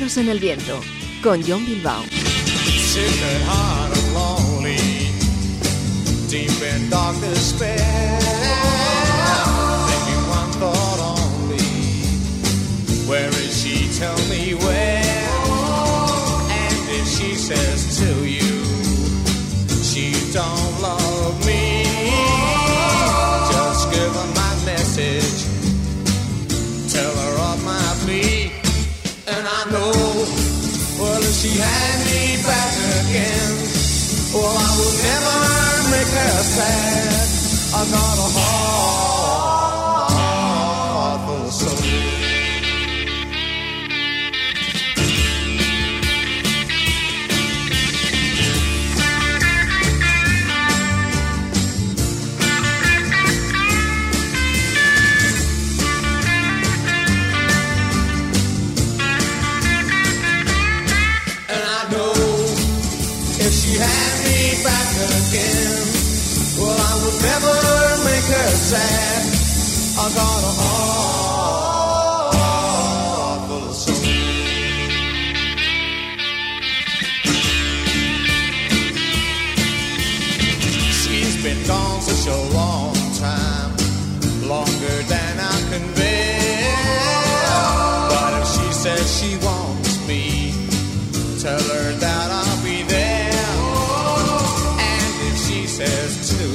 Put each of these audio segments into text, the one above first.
Silbidos en el Viento, con John Bilbao. Where is she? Tell me where. And if she says to I got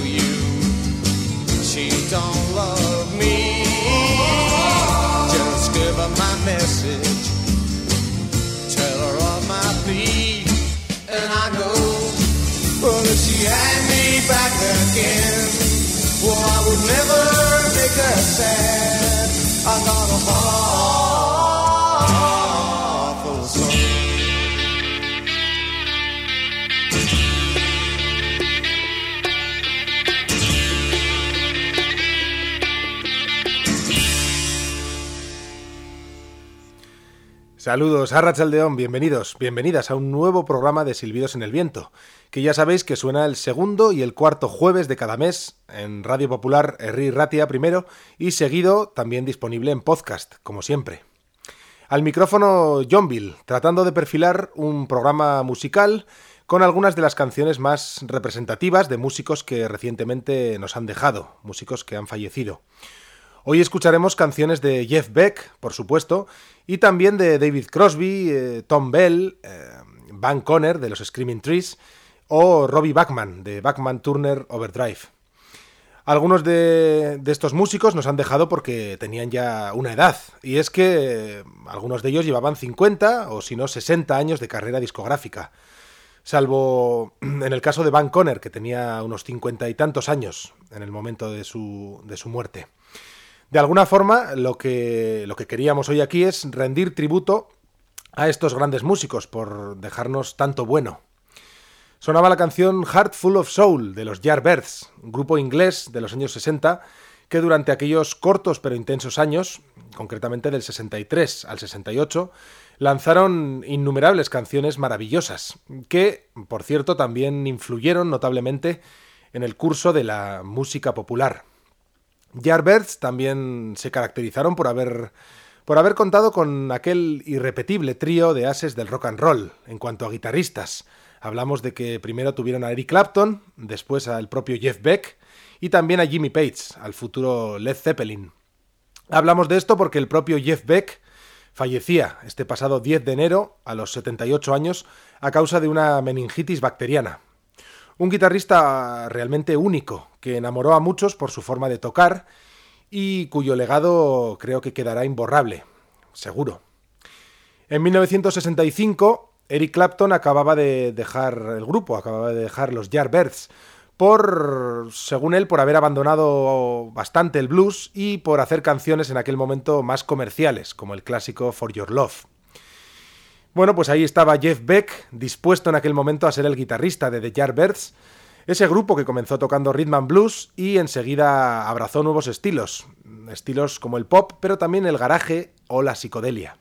you, she don't love me, just give her my message. Tell her of my plea, and I know, well, if she had me back again, well, I would never make her sad. I got a heart Saludos a Rachaldeón, bienvenidos, bienvenidas a un nuevo programa de Silbidos en el Viento, que ya sabéis que suena el segundo y el cuarto jueves de cada mes en Radio Popular Herri Ratia primero y seguido también disponible en podcast, como siempre. Al micrófono John Bill, tratando de perfilar un programa musical con algunas de las canciones más representativas de músicos que recientemente nos han dejado, músicos que han fallecido. Hoy escucharemos canciones de Jeff Beck, por supuesto, y también de David Crosby, eh, Tom Bell, eh, Van Conner de los Screaming Trees o Robbie Bachman de Bachman Turner Overdrive. Algunos de, de, estos músicos nos han dejado porque tenían ya una edad, y es que eh, algunos de ellos llevaban 50 o si no 60 años de carrera discográfica, salvo en el caso de Van Conner, que tenía unos 50 y tantos años en el momento de su, de su muerte. De alguna forma, lo que, lo que queríamos hoy aquí es rendir tributo a estos grandes músicos por dejarnos tanto bueno. Sonaba la canción Heart Full of Soul de los Yardbirds, grupo inglés de los años 60 que durante aquellos cortos pero intensos años, concretamente del 63 al 68, lanzaron innumerables canciones maravillosas, que, por cierto, también influyeron notablemente en el curso de la música popular. Yardbirds también se caracterizaron por haber, por haber contado con aquel irrepetible trío de ases del rock and roll en cuanto a guitarristas. Hablamos de que primero tuvieron a Eric Clapton, después al propio Jeff Beck y también a Jimmy Page, al futuro Led Zeppelin. Hablamos de esto porque el propio Jeff Beck fallecía este pasado 10 de enero a los 78 años a causa de una meningitis bacteriana. Un guitarrista realmente único, que enamoró a muchos por su forma de tocar y cuyo legado creo que quedará imborrable, seguro. En 1965, Eric Clapton acababa de dejar el grupo, acababa de dejar los Yardbirds, por, según él, por haber abandonado bastante el blues y por hacer canciones en aquel momento más comerciales, como el clásico For Your Love. Bueno, pues ahí estaba Jeff Beck, dispuesto en aquel momento a ser el guitarrista de The Yardbirds, ese grupo que comenzó tocando rhythm and blues y enseguida abrazó nuevos estilos, estilos como el pop, pero también el garaje o la psicodelia.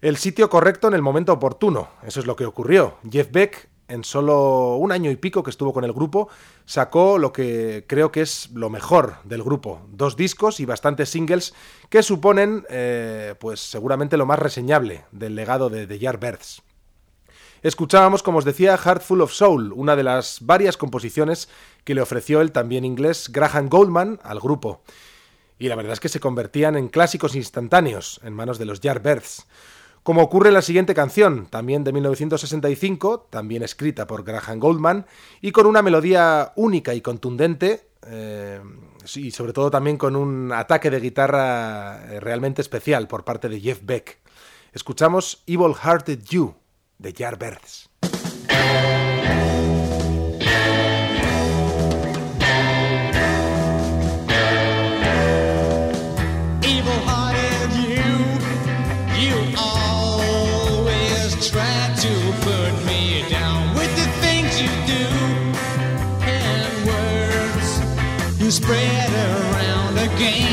El sitio correcto en el momento oportuno, eso es lo que ocurrió. Jeff Beck en solo un año y pico que estuvo con el grupo, sacó lo que creo que es lo mejor del grupo. Dos discos y bastantes singles que suponen, eh, pues seguramente lo más reseñable del legado de The Yardbirds. Escuchábamos, como os decía, Heart Full of Soul, una de las varias composiciones que le ofreció el también inglés Graham Goldman al grupo. Y la verdad es que se convertían en clásicos instantáneos en manos de los Yardbirds. Como ocurre en la siguiente canción, también de 1965, también escrita por Graham Goldman, y con una melodía única y contundente, eh, y sobre todo también con un ataque de guitarra eh, realmente especial por parte de Jeff Beck. Escuchamos Evil Hearted You de. Evil-hearted spread around against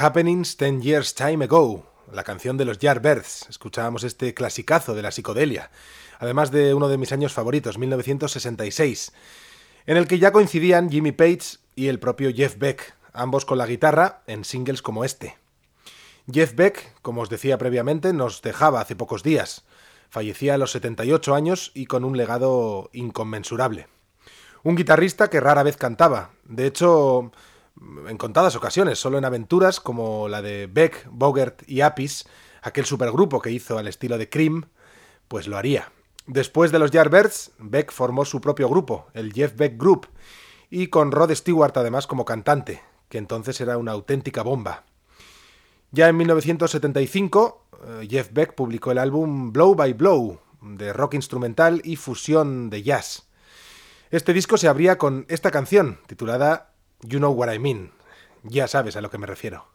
Happenings Ten Years Time Ago, la canción de los Yardbirds. Escuchábamos este clasicazo de la psicodelia, además de uno de mis años favoritos, 1966, en el que ya coincidían Jimmy Page y el propio Jeff Beck, ambos con la guitarra en singles como este. Jeff Beck, como os decía previamente, nos dejaba hace pocos días. Fallecía a los 78 años y con un legado inconmensurable. Un guitarrista que rara vez cantaba. De hecho, en contadas ocasiones, solo en aventuras como la de Beck, Bogert y Apis, aquel supergrupo que hizo al estilo de Cream, pues lo haría. Después de los Yardbirds, Beck formó su propio grupo, el Jeff Beck Group, y con Rod Stewart además como cantante, que entonces era una auténtica bomba. Ya en 1975, eh, Jeff Beck publicó el álbum Blow by Blow, de rock instrumental y fusión de jazz. Este disco se abría con esta canción, titulada You Know What I Mean. Ya sabes a lo que me refiero.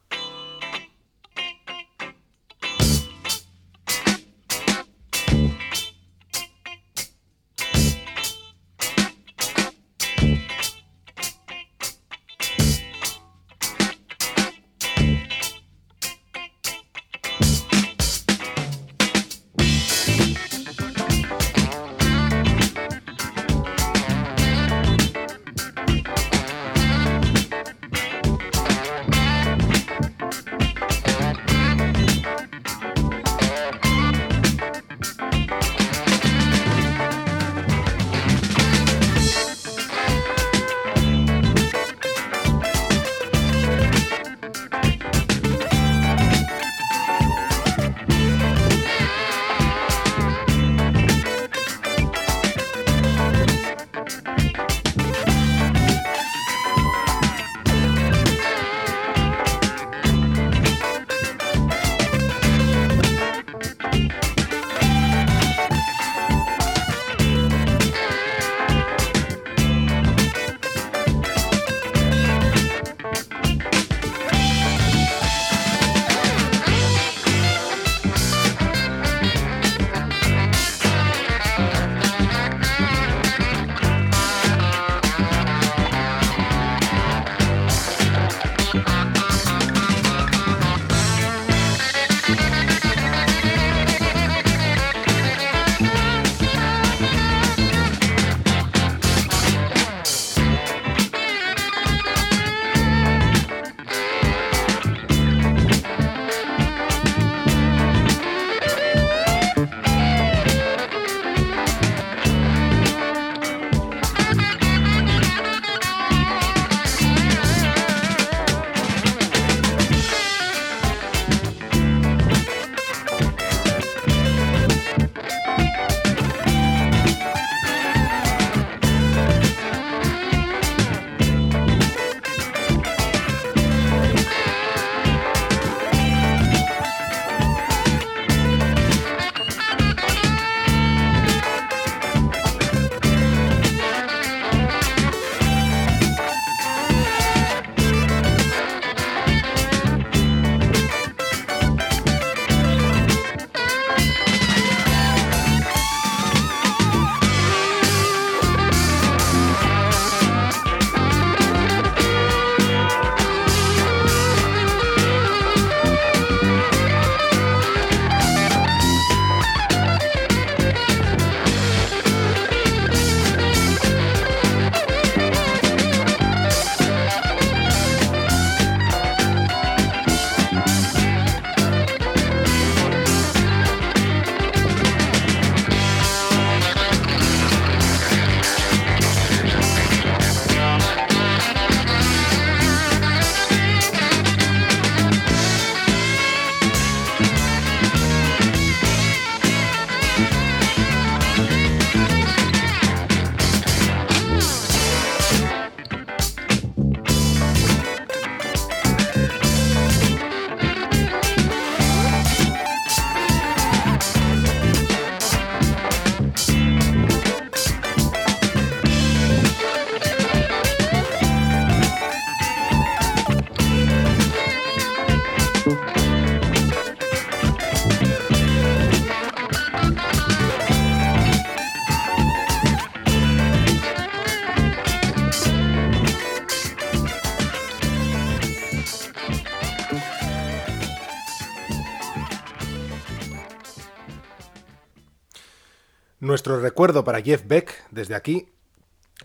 Nuestro recuerdo para Jeff Beck desde aquí.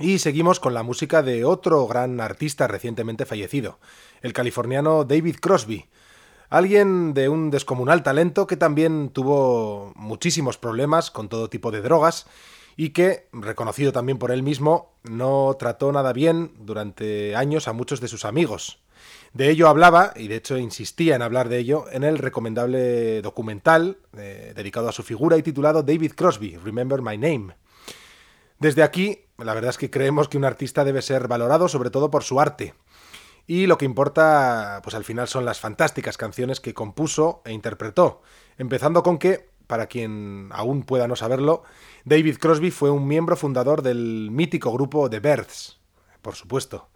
Y seguimos con la música de otro gran artista recientemente fallecido, el californiano David Crosby. Alguien de un descomunal talento que también tuvo muchísimos problemas con todo tipo de drogas y que, reconocido también por él mismo, no trató nada bien durante años a muchos de sus amigos. De ello hablaba, y de hecho insistía en hablar de ello, en el recomendable documental eh, dedicado a su figura y titulado David Crosby, Remember My Name. Desde aquí, la verdad es que creemos que un artista debe ser valorado sobre todo por su arte. Y lo que importa, pues al final son las fantásticas canciones que compuso e interpretó. Empezando con que, para quien aún pueda no saberlo, David Crosby fue un miembro fundador del mítico grupo The Birds, por supuesto.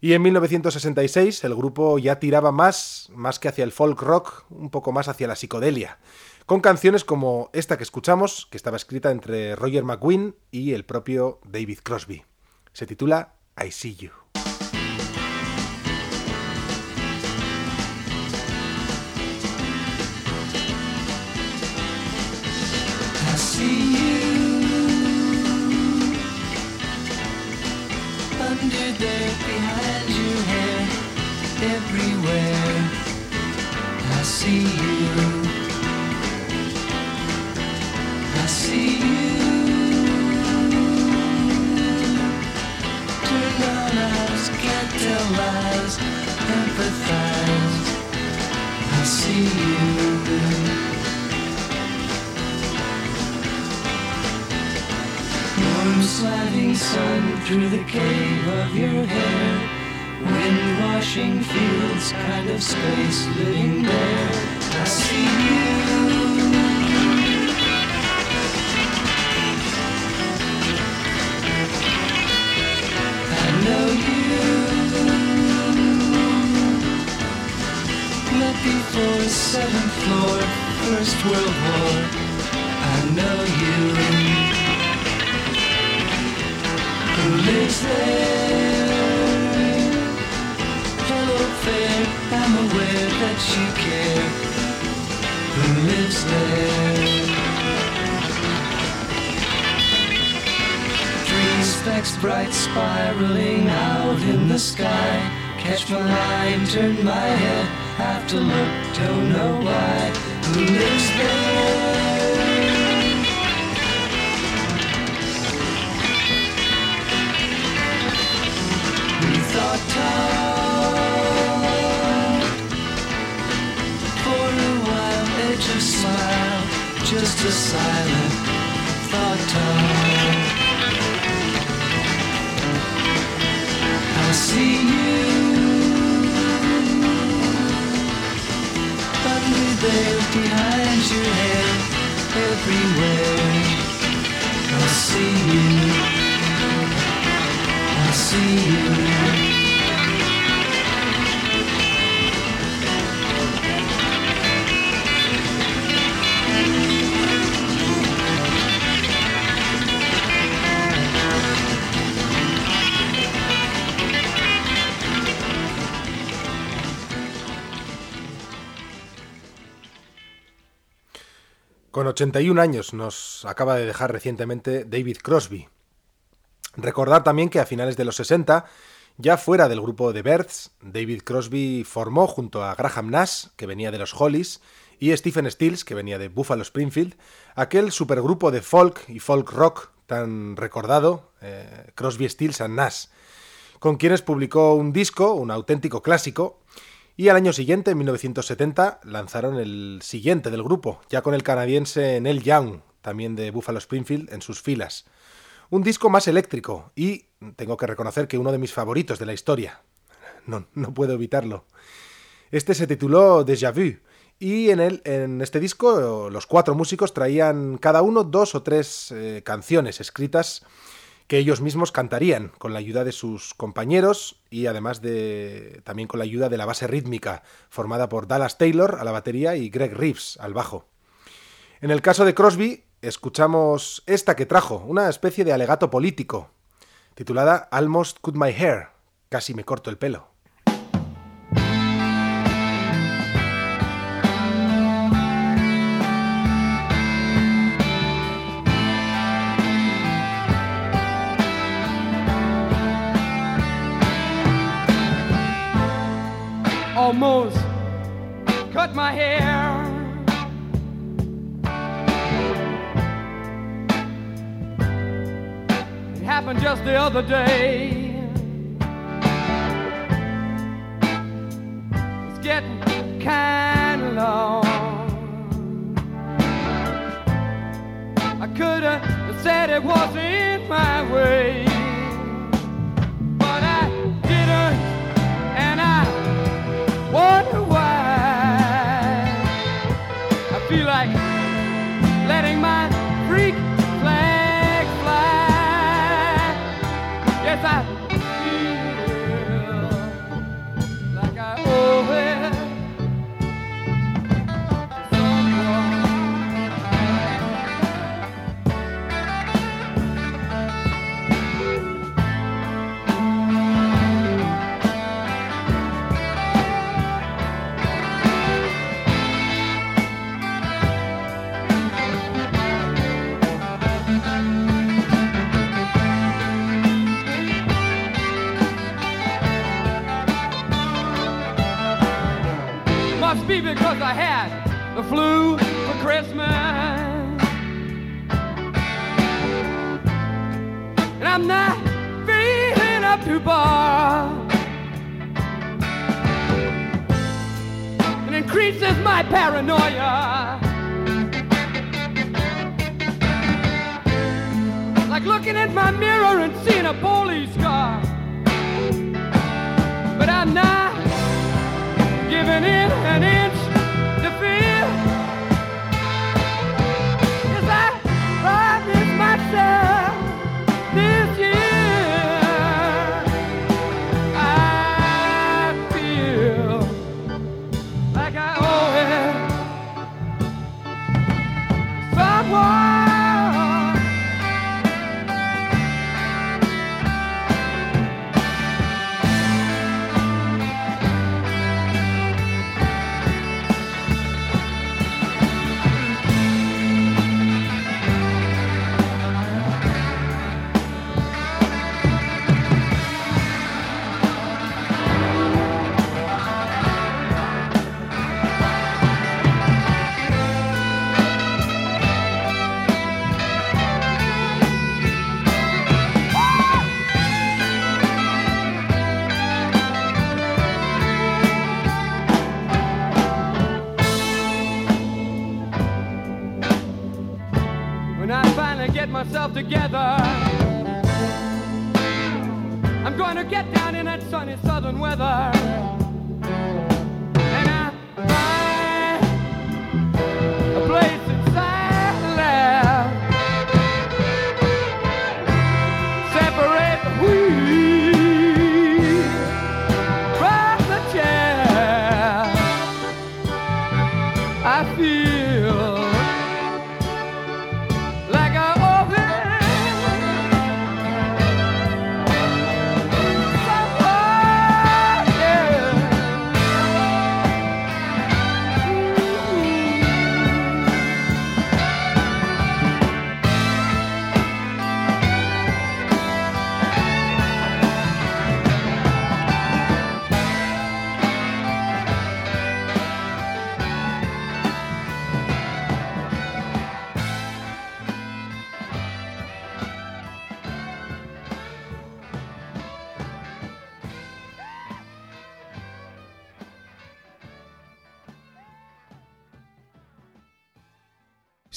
Y en 1966 el grupo ya tiraba más, más que hacia el folk rock, un poco más hacia la psicodelia, con canciones como esta que escuchamos, que estaba escrita entre Roger McGuinn y el propio David Crosby. Se titula I See You. Empathize. I see you. Warm slanting sun through the cave of your hair. Wind washing fields, kind of space living there. I see you. I know you. Met before seventh floor, First World War. I know you bright spiraling out in the sky. Catch my line, turn my head, have to look, don't know why. Who lives there? Just smile, just a silent thought. I see you there behind your everywhere. I see you. I see you. Con 81 años nos acaba de dejar recientemente David Crosby. Recordar también que a finales de los 60, ya fuera del grupo de Birds, David Crosby formó junto a Graham Nash, que venía de los Hollies, y Stephen Stills, que venía de Buffalo Springfield, aquel supergrupo de folk y folk rock tan recordado, eh, Crosby, Stills and Nash, con quienes publicó un disco, un auténtico clásico, y al año siguiente, en 1970, lanzaron el siguiente del grupo, ya con el canadiense Neil Young, también de Buffalo Springfield, en sus filas. Un disco más eléctrico y, tengo que reconocer que uno de mis favoritos de la historia. No, no puedo evitarlo. Este se tituló Déjà Vu y en, él, en este disco los cuatro músicos traían cada uno dos o tres eh, canciones escritas que ellos mismos cantarían con la ayuda de sus compañeros y además de también con la ayuda de la base rítmica formada por Dallas Taylor a la batería y Greg Reeves al bajo. En el caso de Crosby escuchamos esta que trajo, una especie de alegato político, titulada Almost Cut My Hair, casi me corto el pelo. Almost cut my hair. It happened just the other day. It's getting kind of long. I could have said it wasn't my way, I had the flu for Christmas. And I'm not feeling up to bar. It increases my paranoia. Like looking at my mirror and seeing a police car. But I'm not giving in an inch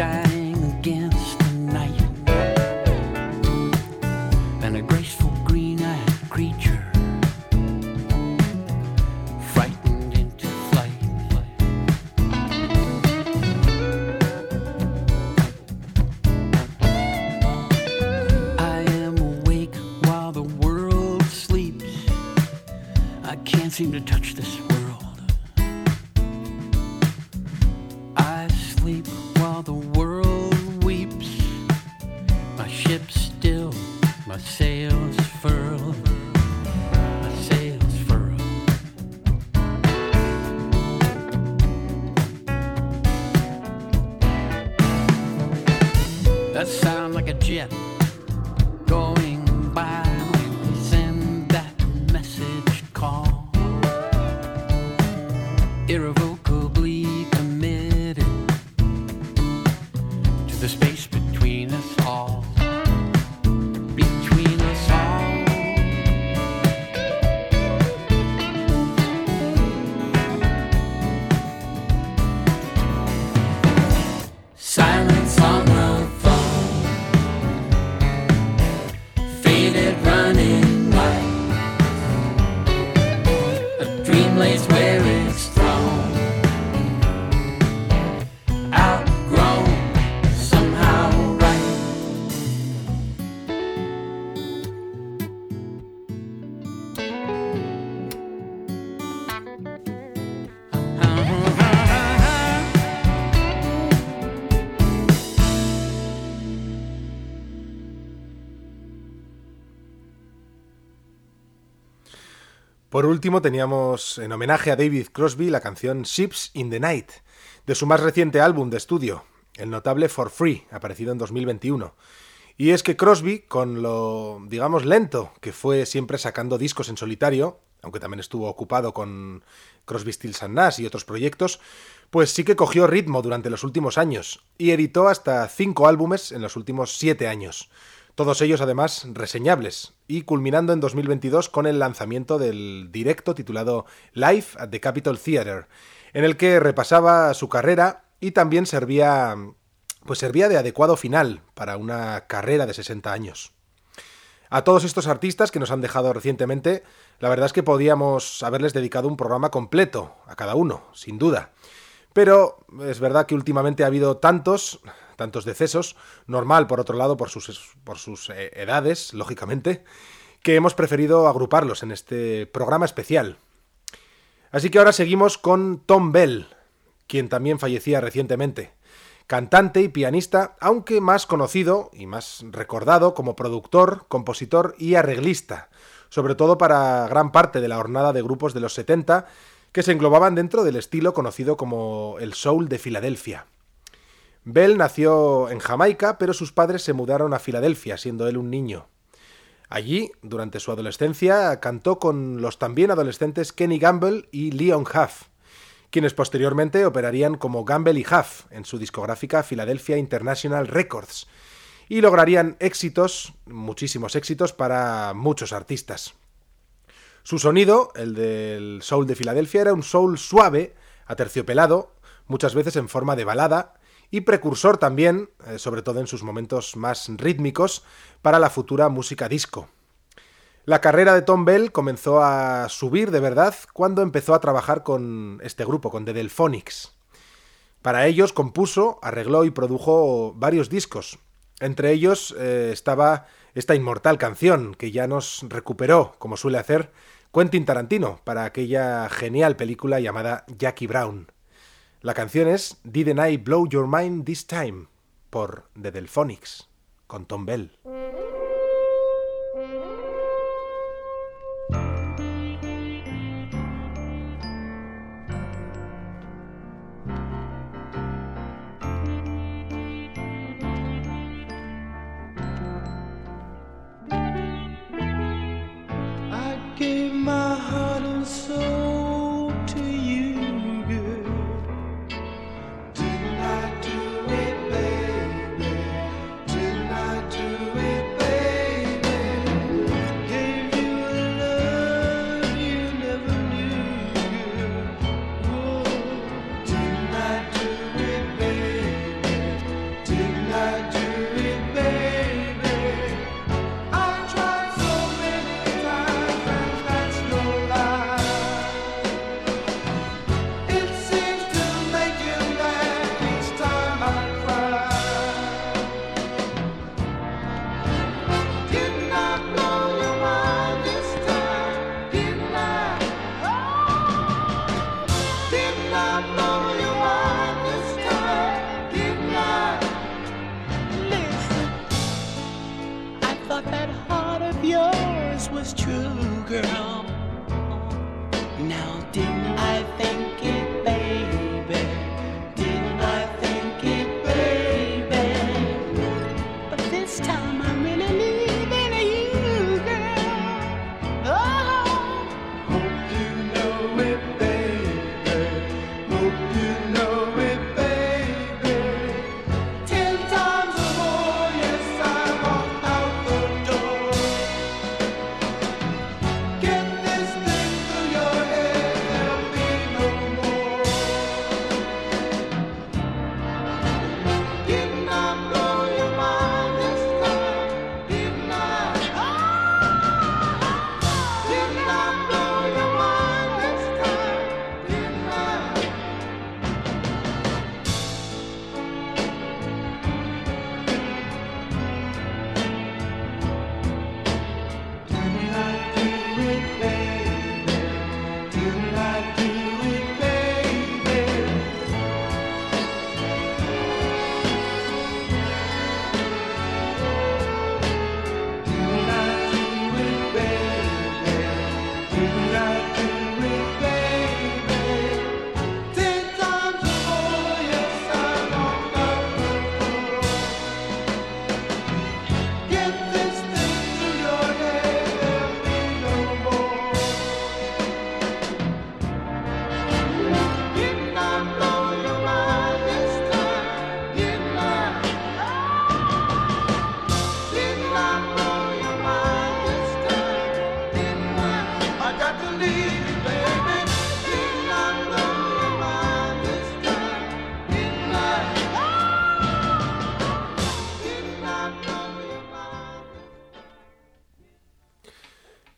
shine. Por último, teníamos en homenaje a David Crosby la canción Ships in the Night, de su más reciente álbum de estudio, el notable For Free, aparecido en 2021. Y es que Crosby, con lo, digamos, lento que fue siempre sacando discos en solitario, aunque también estuvo ocupado con Crosby, Stills and Nash y otros proyectos, pues sí que cogió ritmo durante los últimos años y editó hasta cinco álbumes en los últimos siete años. Todos ellos además reseñables, y culminando en 2022 con el lanzamiento del directo titulado Live at the Capitol Theatre, en el que repasaba su carrera y también servía pues servía de adecuado final para una carrera de 60 años. A todos estos artistas que nos han dejado recientemente, la verdad es que podíamos haberles dedicado un programa completo a cada uno, sin duda. Pero es verdad que últimamente ha habido tantos, tantos decesos, normal por otro lado por sus, por sus eh, edades, lógicamente, que hemos preferido agruparlos en este programa especial. Así que ahora seguimos con Tom Bell, quien también fallecía recientemente. Cantante y pianista, aunque más conocido y más recordado como productor, compositor y arreglista, sobre todo para gran parte de la hornada de grupos de los 70 que se englobaban dentro del estilo conocido como el soul de Filadelfia. Bell nació en Jamaica, pero sus padres se mudaron a Filadelfia, siendo él un niño. Allí, durante su adolescencia, cantó con los también adolescentes Kenny Gamble y Leon Huff, quienes posteriormente operarían como Gamble y Huff en su discográfica Philadelphia International Records, y lograrían éxitos, muchísimos éxitos, para muchos artistas. Su sonido, el del soul de Filadelfia, era un soul suave, aterciopelado, muchas veces en forma de balada, y precursor también, eh, sobre todo en sus momentos más rítmicos, para la futura música disco. La carrera de Tom Bell comenzó a subir de verdad cuando empezó a trabajar con este grupo, con The Delphonics. Para ellos compuso, arregló y produjo varios discos. Entre ellos eh, estaba esta inmortal canción que ya nos recuperó, como suele hacer, Quentin Tarantino para aquella genial película llamada Jackie Brown. La canción es Didn't I Blow Your Mind This Time por The Delphonics, con Tom Bell.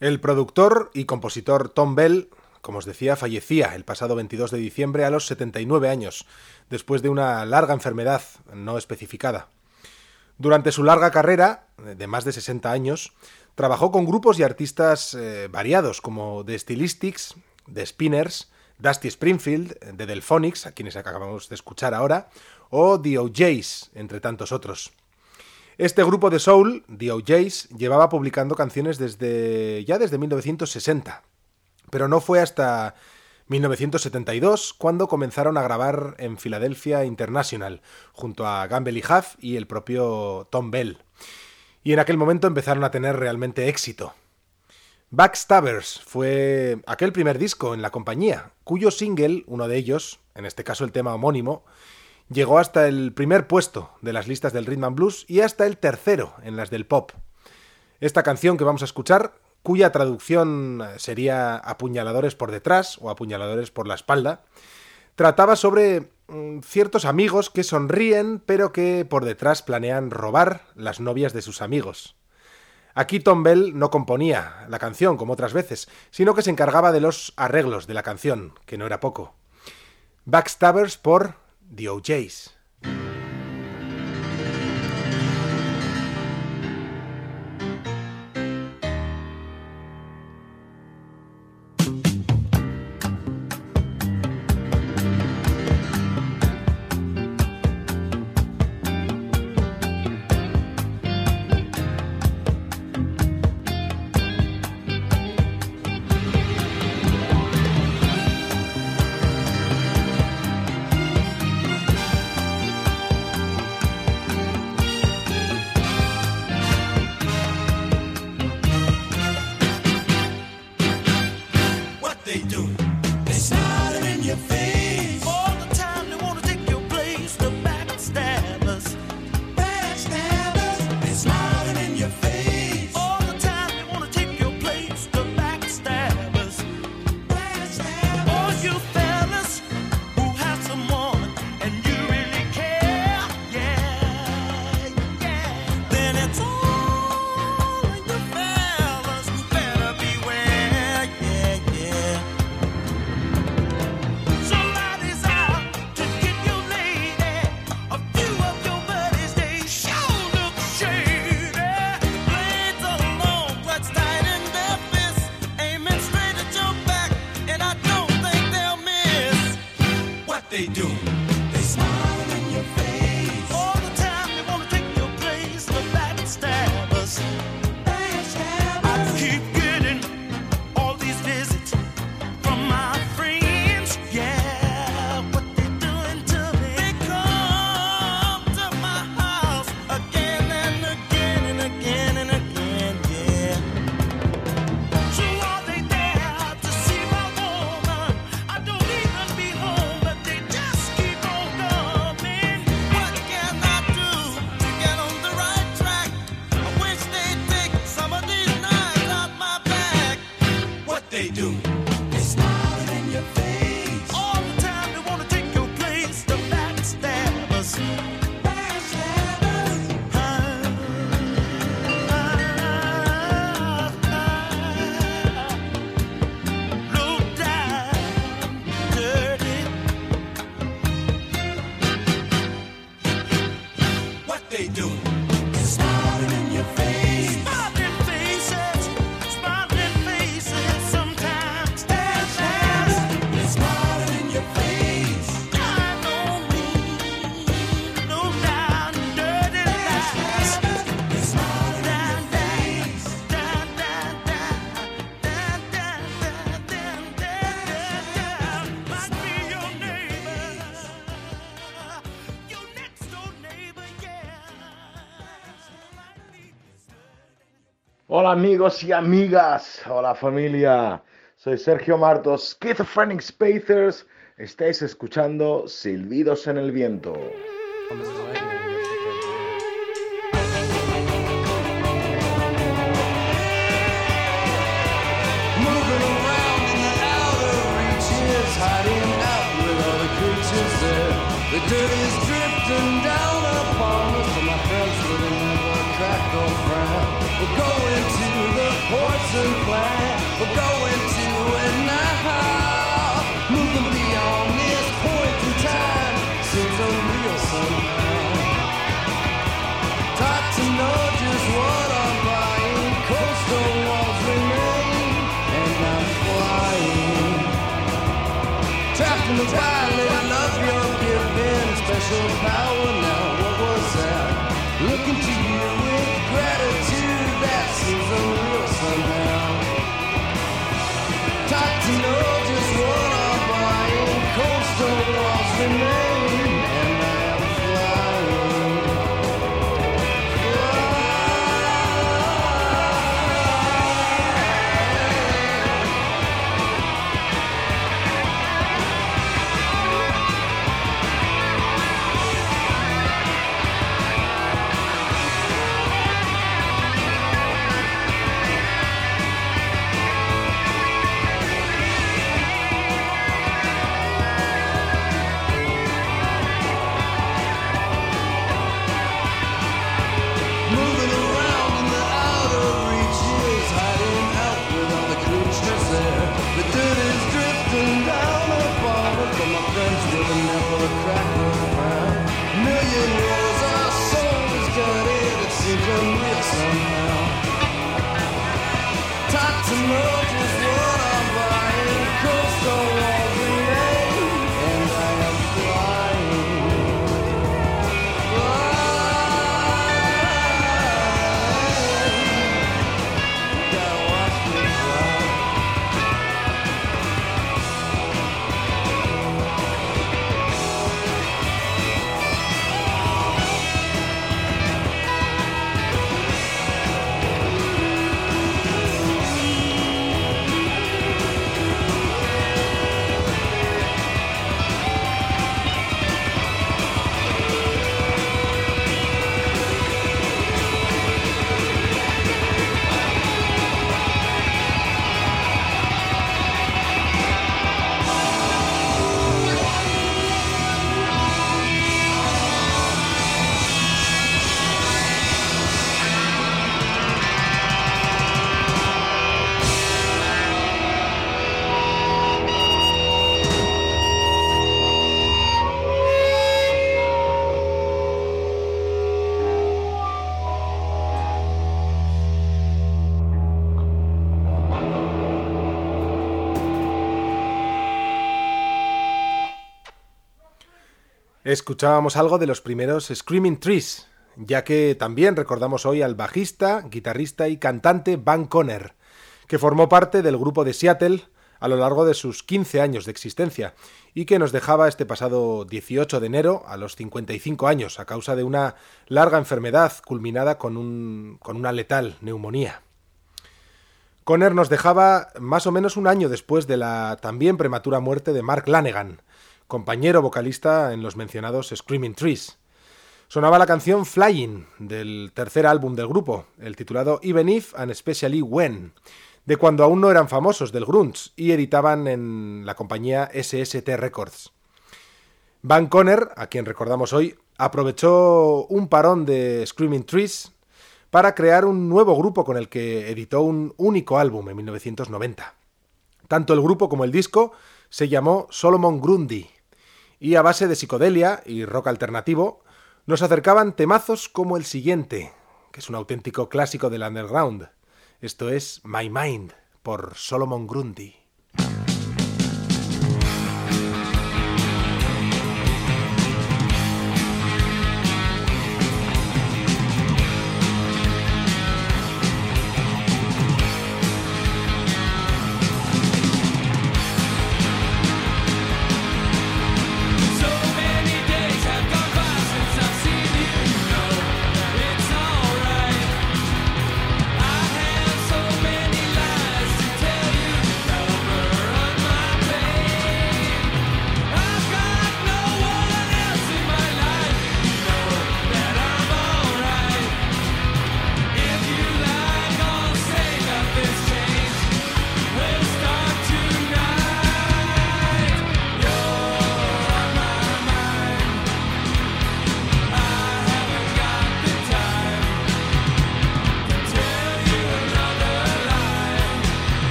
El productor y compositor Tom Bell, como os decía, fallecía el pasado 22 de diciembre a los 79 años, después de una larga enfermedad no especificada. Durante su larga carrera, de más de 60 años, trabajó con grupos y artistas eh, variados como The Stylistics, The Spinners, Dusty Springfield, The Delphonics, a quienes acabamos de escuchar ahora, o The OJs, entre tantos otros. Este grupo de soul, The OJs, llevaba publicando canciones desde ya desde 1960, pero no fue hasta 1972 cuando comenzaron a grabar en Philadelphia International, junto a Gamble y Huff y el propio Tom Bell. Y en aquel momento empezaron a tener realmente éxito. Backstabbers fue aquel primer disco en la compañía, cuyo single, uno de ellos, en este caso el tema homónimo, llegó hasta el primer puesto de las listas del rhythm and blues y hasta el tercero en las del pop. Esta canción que vamos a escuchar, cuya traducción sería apuñaladores por detrás o apuñaladores por la espalda, trataba sobre mm, ciertos amigos que sonríen pero que por detrás planean robar las novias de sus amigos. Aquí Tom Bell no componía la canción como otras veces, sino que se encargaba de los arreglos de la canción, que no era poco. Backstabbers por The OJs. Amigos y amigas, hola familia, soy Sergio Martos, Schizophrenic Spacers, estáis escuchando Silbidos en el Viento. of power now. To know just what I'm buying, coastal Escuchábamos algo de los primeros Screaming Trees, ya que también recordamos hoy al bajista, guitarrista y cantante Van Conner, que formó parte del grupo de Seattle a lo largo de sus 15 años de existencia y que nos dejaba este pasado 18 de enero a los 55 años a causa de una larga enfermedad culminada con, un, con una letal neumonía. Conner nos dejaba más o menos un año después de la también prematura muerte de Mark Lanegan, compañero vocalista en los mencionados Screaming Trees. Sonaba la canción Flying del tercer álbum del grupo, el titulado Even If and Especially When, de cuando aún no eran famosos del grunge y editaban en la compañía SST Records. Van Conner, a quien recordamos hoy, aprovechó un parón de Screaming Trees para crear un nuevo grupo con el que editó un único álbum en 1990. Tanto el grupo como el disco se llamó Solomon Grundy, y a base de psicodelia y rock alternativo nos acercaban temazos como el siguiente, que es un auténtico clásico del underground. Esto es My Mind por Solomon Grundy.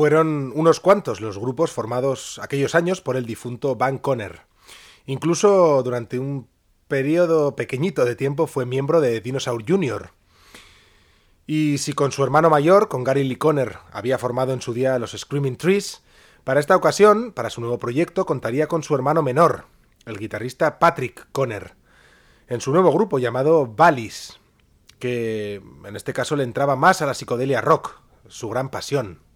Fueron unos cuantos los grupos formados aquellos años por el difunto Van Conner. Incluso durante un periodo pequeñito de tiempo fue miembro de Dinosaur Jr. Y si con su hermano mayor, con Gary Lee Conner, había formado en su día los Screaming Trees, para esta ocasión, para su nuevo proyecto, contaría con su hermano menor, el guitarrista Patrick Conner, en su nuevo grupo llamado Valis, que en este caso le entraba más a la psicodelia rock, su gran pasión.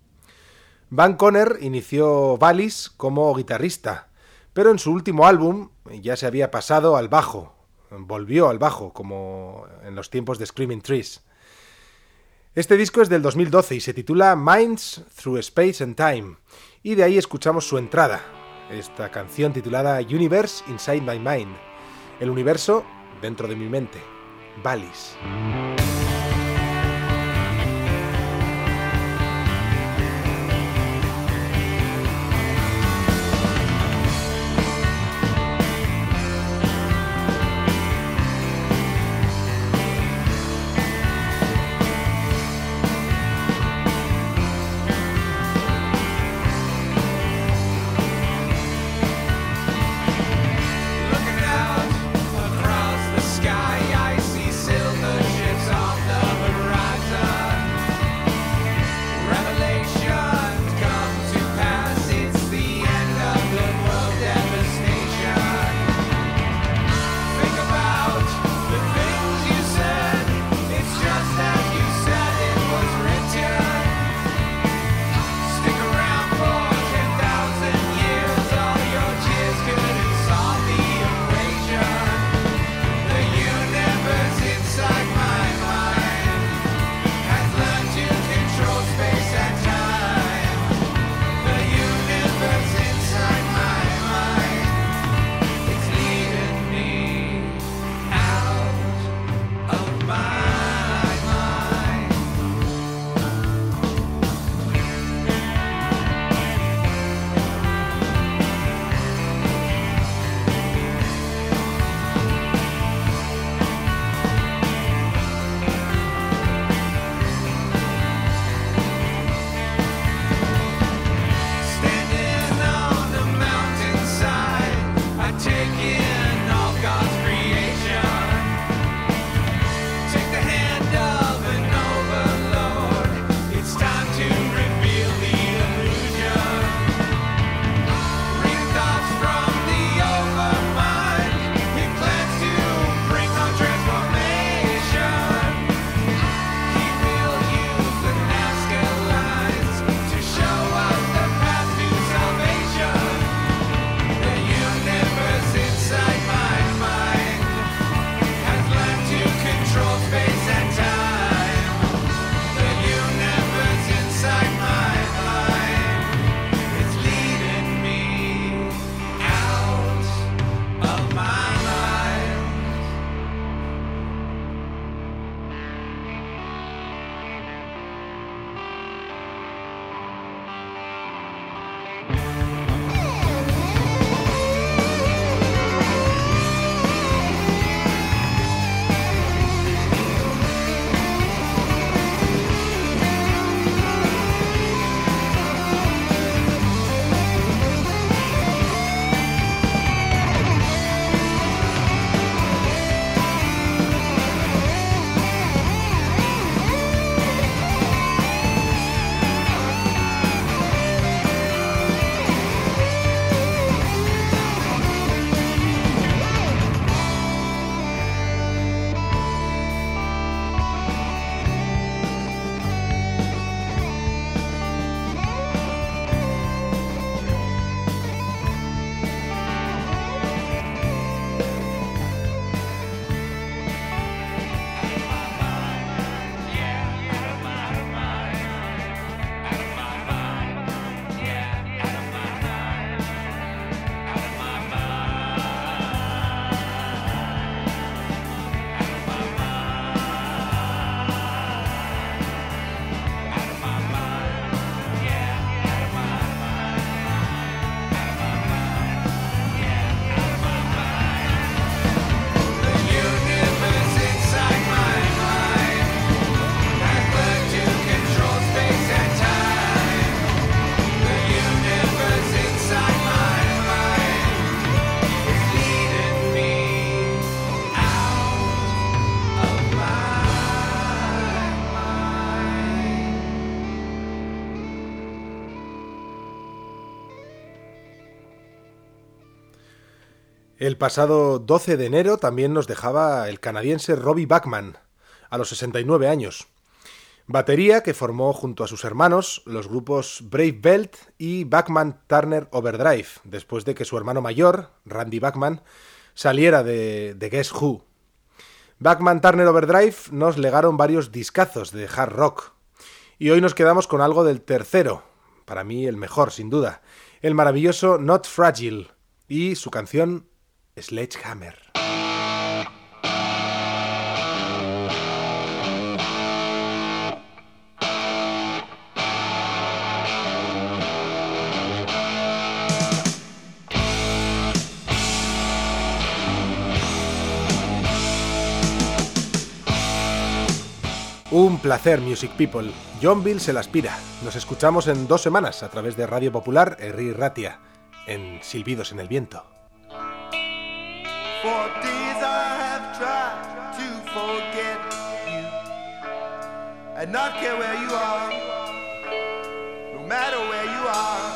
Van Conner inició Valis como guitarrista, pero en su último álbum ya se había pasado al bajo, volvió al bajo, como en los tiempos de Screaming Trees. Este disco es del 2012 y se titula Minds Through Space and Time, y de ahí escuchamos su entrada, esta canción titulada Universe Inside My Mind, el universo dentro de mi mente, Valis. El pasado 12 de enero también nos dejaba el canadiense Robbie Bachman, a los 69 años. Batería que formó junto a sus hermanos los grupos Brave Belt y Bachman Turner Overdrive, después de que su hermano mayor, Randy Bachman, saliera de, de Guess Who. Bachman Turner Overdrive nos legaron varios discazos de hard rock. Y hoy nos quedamos con algo del tercero, para mí el mejor, sin duda, el maravilloso Not Fragile y su canción Sledgehammer. Un placer, Music People. John Bill se la aspira. Nos escuchamos en dos semanas a través de Radio Popular Erri Ratia, en Silbidos en el Viento. For days I have tried to forget you and not care where you are, no matter where you are.